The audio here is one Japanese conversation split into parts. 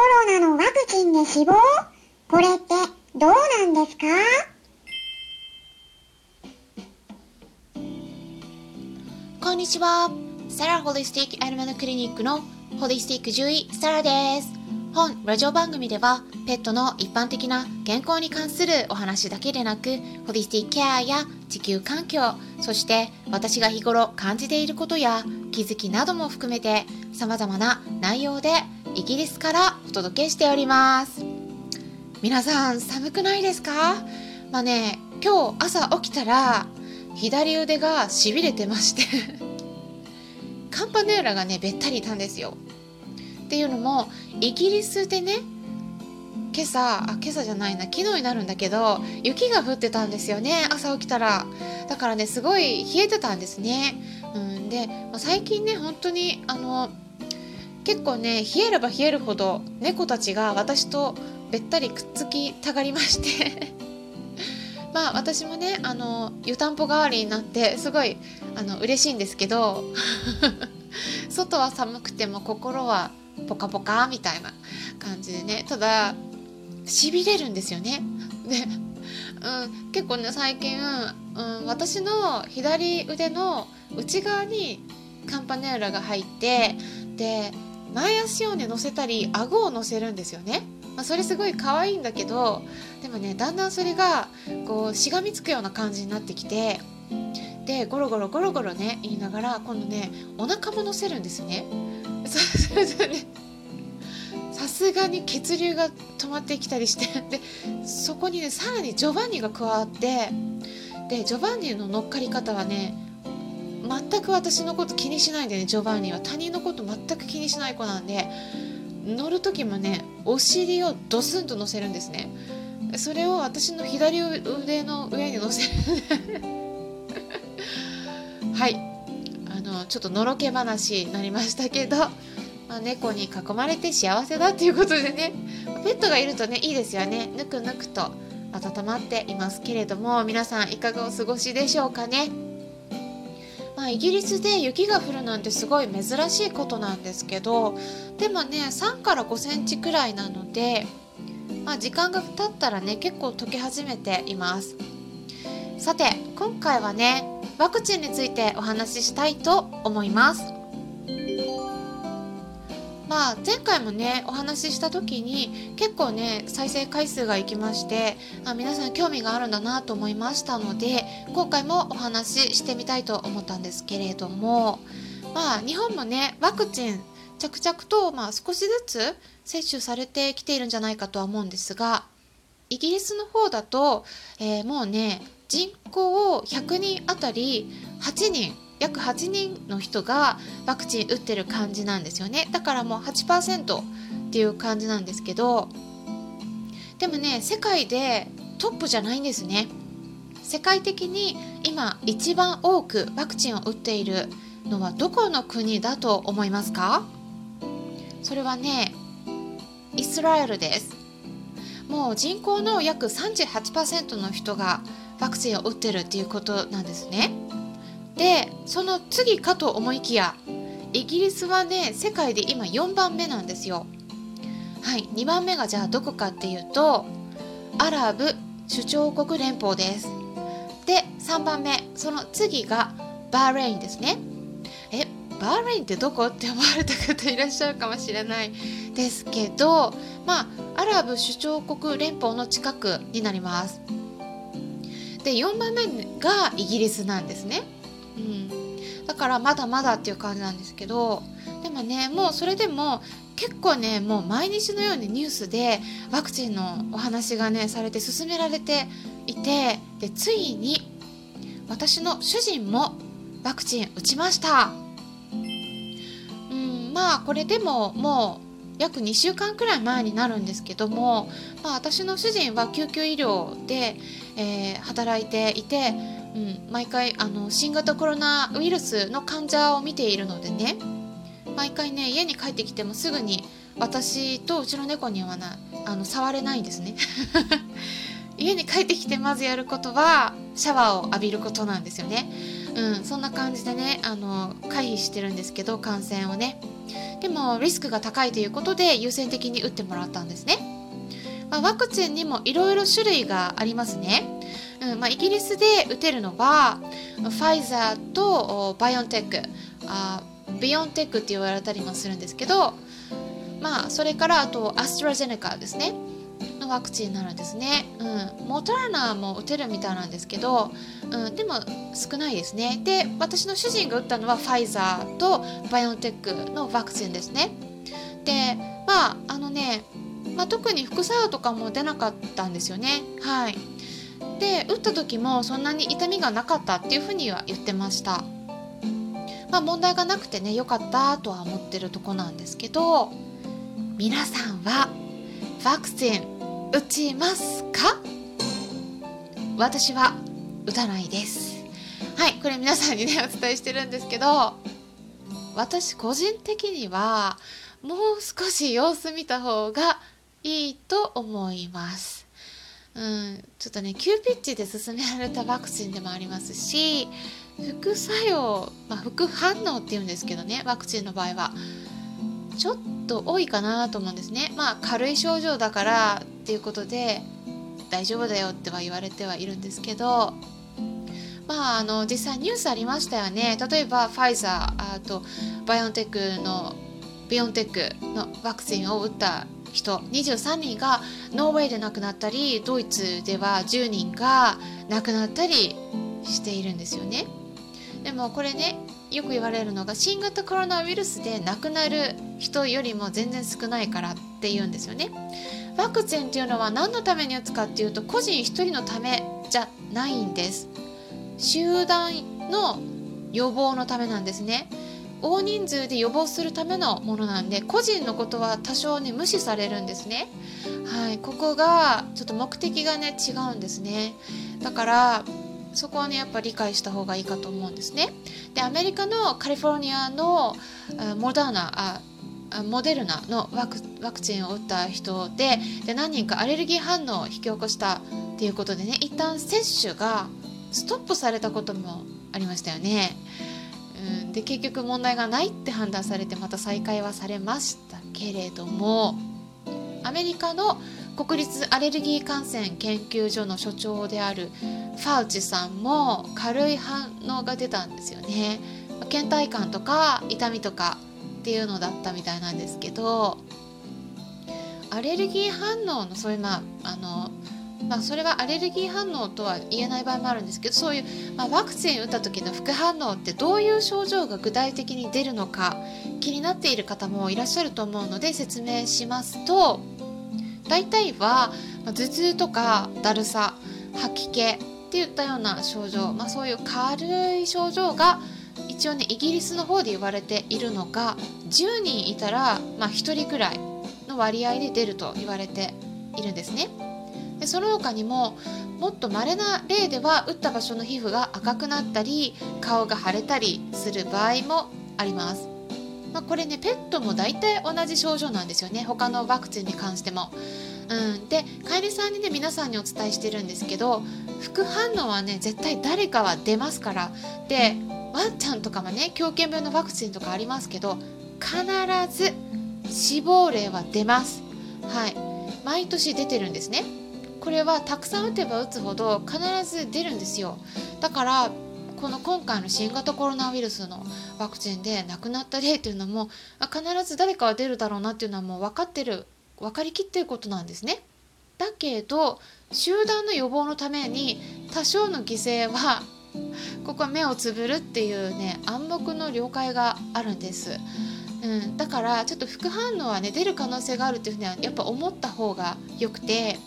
コロナのワクチンで死亡？これってどうなんですか？こんにちは。サラホリスティックアニマルクリニックのホリスティック獣医サラです。本ラジオ番組ではペットの一般的な健康に関するお話だけでなくホリスティックケアや地球環境そして私が日頃感じていることや気づきなども含めて様々な内容でイギリスからお届けしております。皆さん寒くないですか？まあね今日朝起きたら左腕がしびれてまして カンパネーラがねべったりいたんですよ。っていうのもイギリスでね今朝あ今朝じゃないな昨日になるんだけど雪が降ってたんですよね朝起きたら。だからねすごい冷えてたんですね、うん、で、まあ、最近ね本当にあの結構ね冷えれば冷えるほど猫たちが私とべったりくっつきたがりまして まあ私もねあの湯たんぽ代わりになってすごいあの嬉しいんですけど 外は寒くても心はポカポカみたいな感じでねただしびれるんですよね。で、うん、結構ね最近、うん、私の左腕の内側にカンパネーラが入ってで前足をね乗せたり顎を乗せるんですよね。まあ、それすごい可愛いんだけどでもねだんだんそれがこうしがみつくような感じになってきてでゴロゴロゴロゴロね言いながら今度ねお腹も乗せるんですね。そうするとねさすがに血流が止まってきたりしてでそこにねさらにジョバンニが加わってでジョバンニの乗っかり方はね全く私のこと気にしないでねジョバンニは他人のこと全く気にしない子なんで乗る時もねお尻をドスンと乗せるんですね。それを私の左腕の上に乗せる はい。あのちょっとのろけ話になりましたけど、まあ、猫に囲まれて幸せだっていうことでね。ペットがいるとねいいですよね。ぬくぬくと温まっていますけれども皆さんいかがお過ごしでしょうかね。まあ、イギリスで雪が降るなんてすごい珍しいことなんですけどでもね3から5センチくらいなので、まあ、時間が経ったらね結構溶け始めています。さて今回はねワクチンについてお話ししたいと思います。まあ前回もねお話しした時に結構ね再生回数がいきましてあ皆さん興味があるんだなと思いましたので今回もお話ししてみたいと思ったんですけれどもまあ日本もねワクチン着々とまあ少しずつ接種されてきているんじゃないかとは思うんですがイギリスの方だと、えー、もうね人口を100人あたり8人約8人の人がワクチン打ってる感じなんですよね。だからもう8%っていう感じなんですけどでもね世界でトップじゃないんですね。世界的に今一番多くワクチンを打っているのはどこの国だと思いますか？それはねイスラエルです。もう人口の約38%の人がワクチンを打ってるっていうことなんですね。でその次かと思いきやイギリスはね世界で今4番目なんですよ。はい2番目がじゃあどこかっていうとアラブ首長国連邦です。で3番目その次がバーレインですね。えバーレインってどこって思われた方いらっしゃるかもしれないですけどまあアラブ首長国連邦の近くになります。で4番目がイギリスなんですね。うん、だからまだまだっていう感じなんですけどでもねもうそれでも結構ねもう毎日のようにニュースでワクチンのお話がねされて進められていてでついに私の主人もワクチン打ちました。うんまあこれでももう約2週間くらい前になるんですけども、まあ、私の主人は救急医療で、えー、働いていてうん、毎回あの新型コロナウイルスの患者を見ているのでね。毎回ね家に帰ってきてもすぐに私とうちの猫にはなあの触れないんですね。家に帰ってきてまずやることはシャワーを浴びることなんですよね。うん、そんな感じでねあの回避してるんですけど感染をね。でもリスクが高いということで優先的に打ってもらったんですね、まあ、ワクチンにもいろいろ種類がありますね、うんまあ、イギリスで打てるのはファイザーとバイオンテックあビヨンテックって言われたりもするんですけどまあそれからあとアストラゼネカですね。のワクチンなるんですね、うん、モターナも打てるみたいなんですけど、うん、でも少ないですね。で私の主人が打ったのはファイザーとバイオンテックのワクチンですね。でまああのね、まあ、特に副作用とかも出なかったんですよね。はい。打った時もそんなに痛みがなかったっていうふうには言ってました。まあ問題がなくてね良かったとは思ってるとこなんですけど皆さんはワクチン打ちますか？私は打たないです。はいこれ皆さんにねお伝えしてるんですけど私個人的にはもう少し様子見た方がいいと思います。うん、ちょっとね急ピッチで進められたワクチンでもありますし副作用、まあ、副反応っていうんですけどねワクチンの場合は。ちょっと多いかなと思うんですね。まあ軽い症状だからっていうことで大丈夫だよっては言われてはいるんですけどまああの実際ニュースありましたよね。例えばファイザーあとバイオンテックのビオンテックのワクチンを打った人23人がノーウェーで亡くなったりドイツでは10人が亡くなったりしているんですよね。でもこれねよく言われるのが新型コロナウイルスで亡くなる人よりも全然少ないからって言うんですよね。ワクチンっていうのは何のために打つかっていうと個人一人のためじゃないんです。集団の予防のためなんですね。大人数で予防するためのものなんで個人のことは多少ね無視されるんですね。はい、ここがちょっと目的がね違うんですね。だからそこはねやっぱ理解した方がいいかと思うんですね。でアメリカのカリフォルニアのモダーナあモデルナのワクワクチンを打った人でで何人かアレルギー反応を引き起こしたっていうことでね一旦接種がストップされたこともありましたよね。うん、で結局問題がないって判断されてまた再開はされましたけれどもアメリカの国立アレルギー感染研究所の所長であるファウチさんも軽い反応が出たんですよね。倦怠感とか痛みとかっていうのだったみたいなんですけどアレルギー反応のそういうまああのまあ、それはアレルギー反応とは言えない場合もあるんですけどそういう、まあ、ワクチン打った時の副反応ってどういう症状が具体的に出るのか気になっている方もいらっしゃると思うので説明しますと大体は、ま、頭痛とかだるさ吐き気っていったような症状、まあ、そういう軽い症状が一応ねイギリスの方で言われているのが10人いたら、まあ、1人くらいの割合で出ると言われているんですね。でその他にももっと稀な例では打った場所の皮膚が赤くなったり顔が腫れたりする場合もあります。まあ、これねペットも大体同じ症状なんですよね。他のワクチンに関しても。うん、で飼い主さんにね皆さんにお伝えしてるんですけど副反応はね絶対誰かは出ますから。でワンちゃんとかもね狂犬病のワクチンとかありますけど必ず死亡例は出ます。はい。毎年出てるんですね。これはたくさん打てば打つほど必ず出るんですよだからこの今回の新型コロナウイルスのワクチンで亡くなった例っていうのも必ず誰かは出るだろうなっていうのはもう分かってる分かりきってることなんですね。だけど集団の予防のために多少の犠牲は ここは目をつぶるっていうね暗黙の了解があるんです。うん、だからちょっと副反応はね出る可能性があるっていうふうにはやっぱ思った方がよくて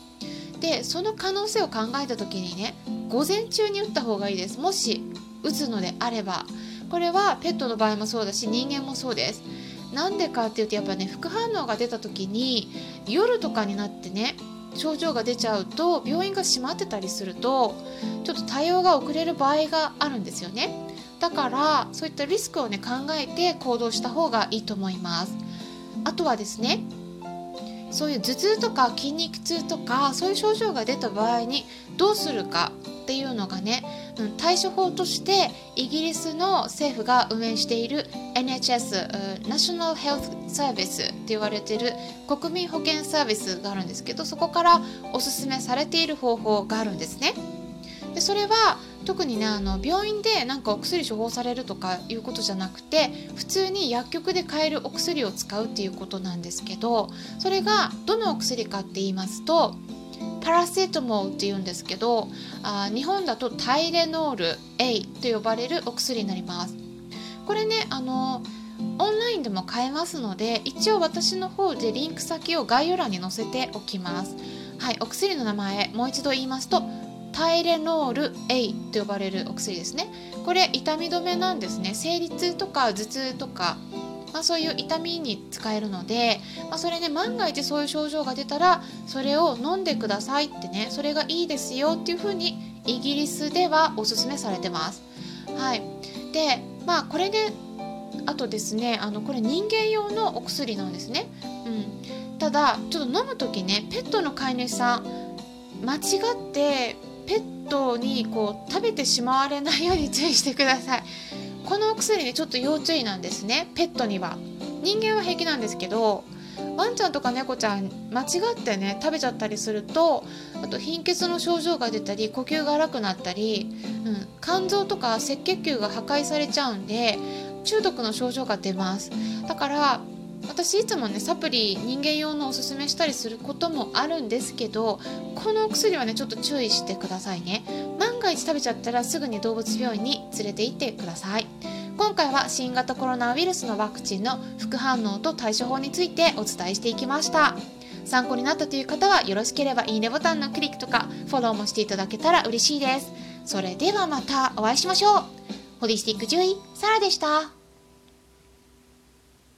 でその可能性を考えた時にね午前中に打った方がいいです。もし打つのであれば。これはペットの場合もそうだし人間もそうです。なんでかっていうとやっぱね副反応が出た時に夜とかになってね症状が出ちゃうと病院が閉まってたりするとちょっと対応が遅れる場合があるんですよね。だからそういったリスクをね考えて行動した方がいいと思います。あとはですねそういう頭痛とか筋肉痛とかそういう症状が出た場合にどうするかっていうのがね対処法としてイギリスの政府が運営している NHS、ナショナルヘルスサービスって言われている国民保険サービスがあるんですけどそこからおすすめされている方法があるんですね。でそれは特にねあの病院でなんかお薬処方されるとかいうことじゃなくて普通に薬局で買えるお薬を使うっていうことなんですけどそれがどのお薬かって言いますとパラセトモールって言うんですけどあ日本だとタイレノール A と呼ばれるお薬になります。これねあのオンラインでも買えますので一応私の方でリンク先を概要欄に載せておきます。はいお薬の名前もう一度言いますとタイレノール A と呼ばれるお薬ですねこれ痛み止めなんですね生理痛とか頭痛とかまあ、そういう痛みに使えるので、まあ、それね万が一そういう症状が出たらそれを飲んでくださいってねそれがいいですよっていうふうにイギリスではおすすめされてます。はい、でまあこれであとですねあのこれ人間用のお薬なんですね。うん、ただちょっと飲む時ねペットの飼い主さん間違ってトにこう食べてしまわれないように注意してください。このお薬ねちょっと要注意なんですね。ペットには。人間は平気なんですけどワンちゃんとか猫ちゃん間違ってね食べちゃったりするとあと貧血の症状が出たり呼吸が荒くなったり、うん、肝臓とか赤血球が破壊されちゃうんで中毒の症状が出ます。だから私いつもねサプリ人間用のおすすめしたりすることもあるんですけどこのお薬はねちょっと注意してくださいね。万が一食べちゃったらすぐに動物病院に連れて行ってください。今回は新型コロナウイルスのワクチンの副反応と対処法についてお伝えしていきました。参考になったという方はよろしければいいねボタンのクリックとかフォローもしていただけたら嬉しいです。それではまたお会いしましょう。ホリスティック獣医サラでした。